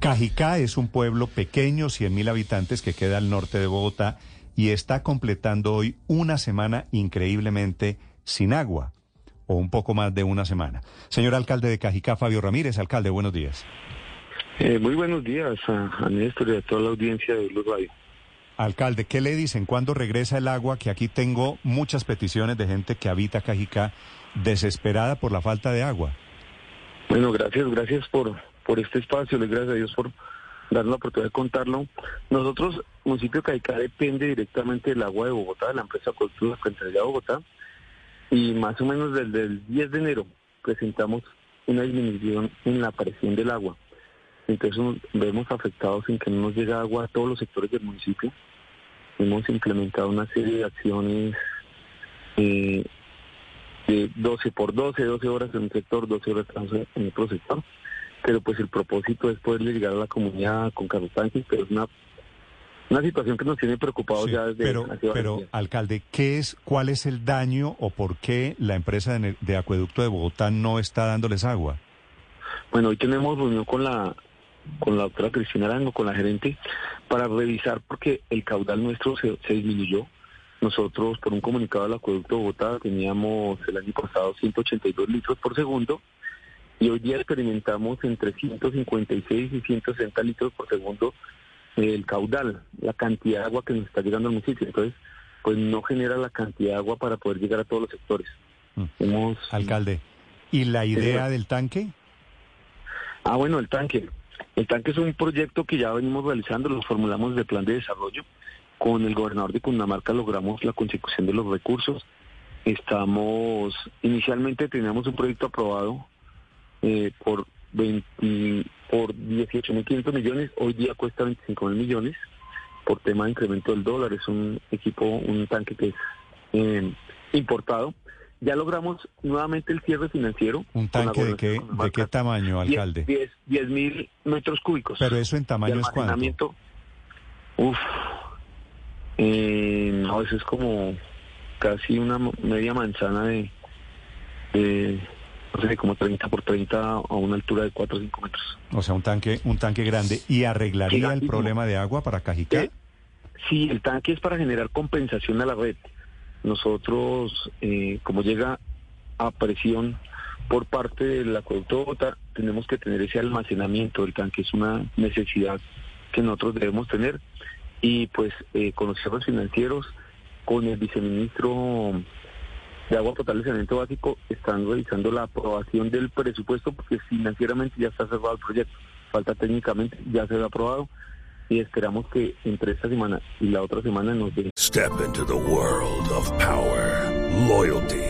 Cajicá es un pueblo pequeño, 100.000 habitantes, que queda al norte de Bogotá y está completando hoy una semana increíblemente sin agua, o un poco más de una semana. Señor alcalde de Cajicá, Fabio Ramírez, alcalde, buenos días. Eh, muy buenos días a, Néstor y a toda la audiencia de Blue Radio. Alcalde, ¿qué le dicen? ¿Cuándo regresa el agua? Que aquí tengo muchas peticiones de gente que habita Cajicá desesperada por la falta de agua. Bueno, gracias, gracias por, por este espacio, les gracias a Dios por darnos la oportunidad de contarlo. Nosotros, municipio de Cajicá depende directamente del agua de Bogotá, de la empresa Cultura de Bogotá, y más o menos desde el 10 de enero presentamos una disminución en la presión del agua. Entonces vemos afectados en que no nos llega agua a todos los sectores del municipio hemos implementado una serie de acciones eh, de 12 por 12, 12 horas en un sector, 12 horas en otro sector. Pero pues el propósito es poder llegar a la comunidad con carros tanques, pero es una, una situación que nos tiene preocupados ya desde Pero, pero alcalde, ¿qué es, ¿cuál es el daño o por qué la empresa de, de acueducto de Bogotá no está dándoles agua? Bueno, hoy tenemos reunión con la con la doctora Cristina Arango, con la gerente, para revisar porque el caudal nuestro se, disminuyó. Nosotros, por un comunicado del acueducto de Bogotá, teníamos el año pasado 182 litros por segundo y hoy día experimentamos entre 156 y 160 litros por segundo el caudal, la cantidad de agua que nos está llegando al municipio. Entonces, pues no genera la cantidad de agua para poder llegar a todos los sectores. Mm. Alcalde, ¿y la idea del tanque? Ah, bueno, el tanque. El tanque es un proyecto que ya venimos realizando, lo formulamos de plan de desarrollo. Con el gobernador de Cundinamarca logramos la consecución de los recursos. Estamos, inicialmente teníamos un proyecto aprobado eh, por, 20, por 18.500 millones, hoy día cuesta 25.000 millones por tema de incremento del dólar. Es un equipo, un tanque que es eh, importado. Ya logramos nuevamente el cierre financiero. ¿Un tanque de qué, de qué tamaño, alcalde? 10 mil metros cúbicos. ¿Pero eso en tamaño es cuánto? Uf, eh, no, eso es como casi una media manzana de, no sé, como 30 por 30 a una altura de 4 o 5 metros. O sea, un tanque, un tanque grande. ¿Y arreglaría el problema de agua para Cajicá? Eh, sí, el tanque es para generar compensación a la red. Nosotros, eh, como llega a presión por parte del acueducto de tenemos que tener ese almacenamiento del tanque, es una necesidad que nosotros debemos tener. Y pues eh, con los cerros financieros, con el viceministro de Agua Potable y Saneamiento Básico, están realizando la aprobación del presupuesto porque financieramente ya está cerrado el proyecto. Falta técnicamente, ya se ha aprobado y esperamos que entre esta semana y la otra semana nos den. Step into the world of power, loyalty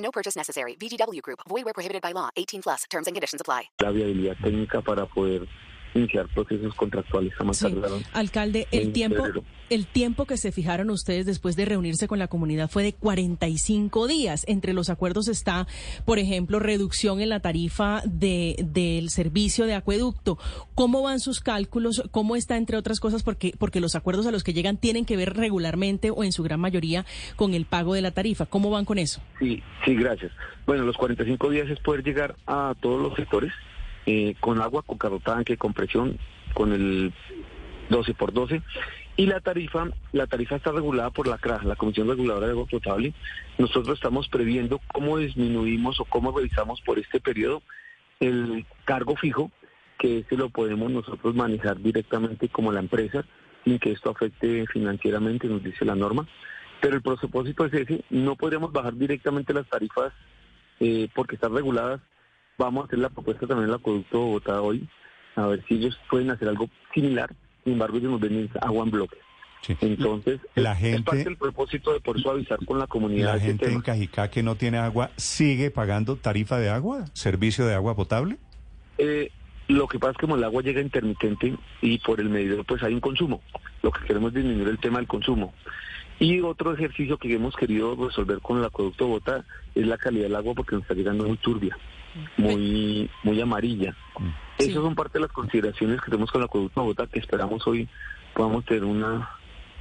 No purchase necessary. VGW Group. Void where prohibited by law. 18 plus. Terms and conditions apply. La viabilidad técnica para poder iniciar procesos contractuales a más sí. Alcalde, el tiempo, el tiempo que se fijaron ustedes después de reunirse con la comunidad fue de 45 días. Entre los acuerdos está, por ejemplo, reducción en la tarifa de, del servicio de acueducto. ¿Cómo van sus cálculos? ¿Cómo está, entre otras cosas? Porque, porque los acuerdos a los que llegan tienen que ver regularmente o en su gran mayoría con el pago de la tarifa. ¿Cómo van con eso? Sí, sí, gracias. Bueno, los 45 días es poder llegar a todos los sectores eh, con agua, con carrotanque, con presión, con el 12 por 12 y la tarifa, la tarifa está regulada por la CRA, la Comisión Reguladora de Agua Potable. Nosotros estamos previendo cómo disminuimos o cómo revisamos por este periodo el cargo fijo, que ese lo podemos nosotros manejar directamente como la empresa, sin que esto afecte financieramente, nos dice la norma. Pero el propósito es ese, no podríamos bajar directamente las tarifas eh, porque están reguladas Vamos a hacer la propuesta también al acueducto de Bogotá hoy, a ver si ellos pueden hacer algo similar. Sin embargo, ellos nos ven agua en bloque. Entonces, la gente, es parte del propósito de por suavizar con la comunidad. ¿La gente en Cajicá que no tiene agua sigue pagando tarifa de agua, servicio de agua potable? Eh, lo que pasa es que como el agua llega intermitente y por el medidor pues hay un consumo. Lo que queremos es disminuir el tema del consumo. Y otro ejercicio que hemos querido resolver con el acueducto Bota es la calidad del agua porque nos está llegando muy turbia, muy, muy amarilla. Esas son parte de las consideraciones que tenemos con el acueducto Bota que esperamos hoy podamos tener una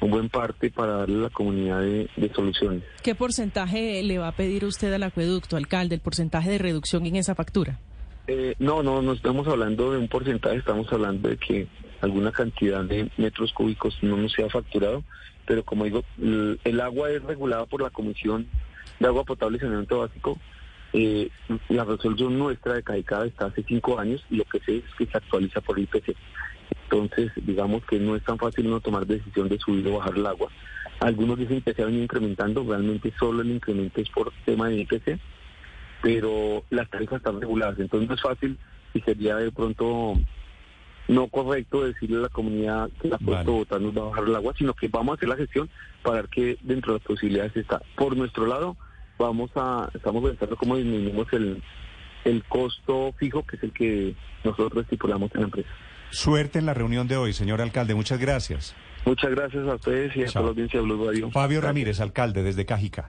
un buen parte para darle a la comunidad de, soluciones. ¿Qué porcentaje le va a pedir usted al acueducto, alcalde, el porcentaje de reducción en esa factura? Eh, no, no, no estamos hablando de un porcentaje, estamos hablando de que alguna cantidad de metros cúbicos no nos sea facturado, pero como digo, el, agua es regulada por la Comisión de Agua Potable y Saneamiento Básico. Eh, la resolución nuestra de CAICADA está hace cinco años y lo que sé es que se actualiza por IPC. Entonces, digamos que no es tan fácil no tomar decisión de subir o bajar el agua. Algunos dicen que se ha venido incrementando, realmente solo el incremento es por tema de IPC, pero las tarifas están reguladas, entonces no es fácil y sería de pronto no correcto decirle a la comunidad que la puesto vale. nos va a bajar el agua, sino que vamos a hacer la gestión para ver que dentro de las posibilidades está. Por nuestro lado, vamos a, estamos pensando cómo disminuimos el, el costo fijo, que es el que nosotros estipulamos en la empresa. Suerte en la reunión de hoy, señor alcalde. Muchas gracias. Muchas gracias a ustedes y a toda la audiencia de Blue Radio. Fabio Ramírez, alcalde desde Cajica.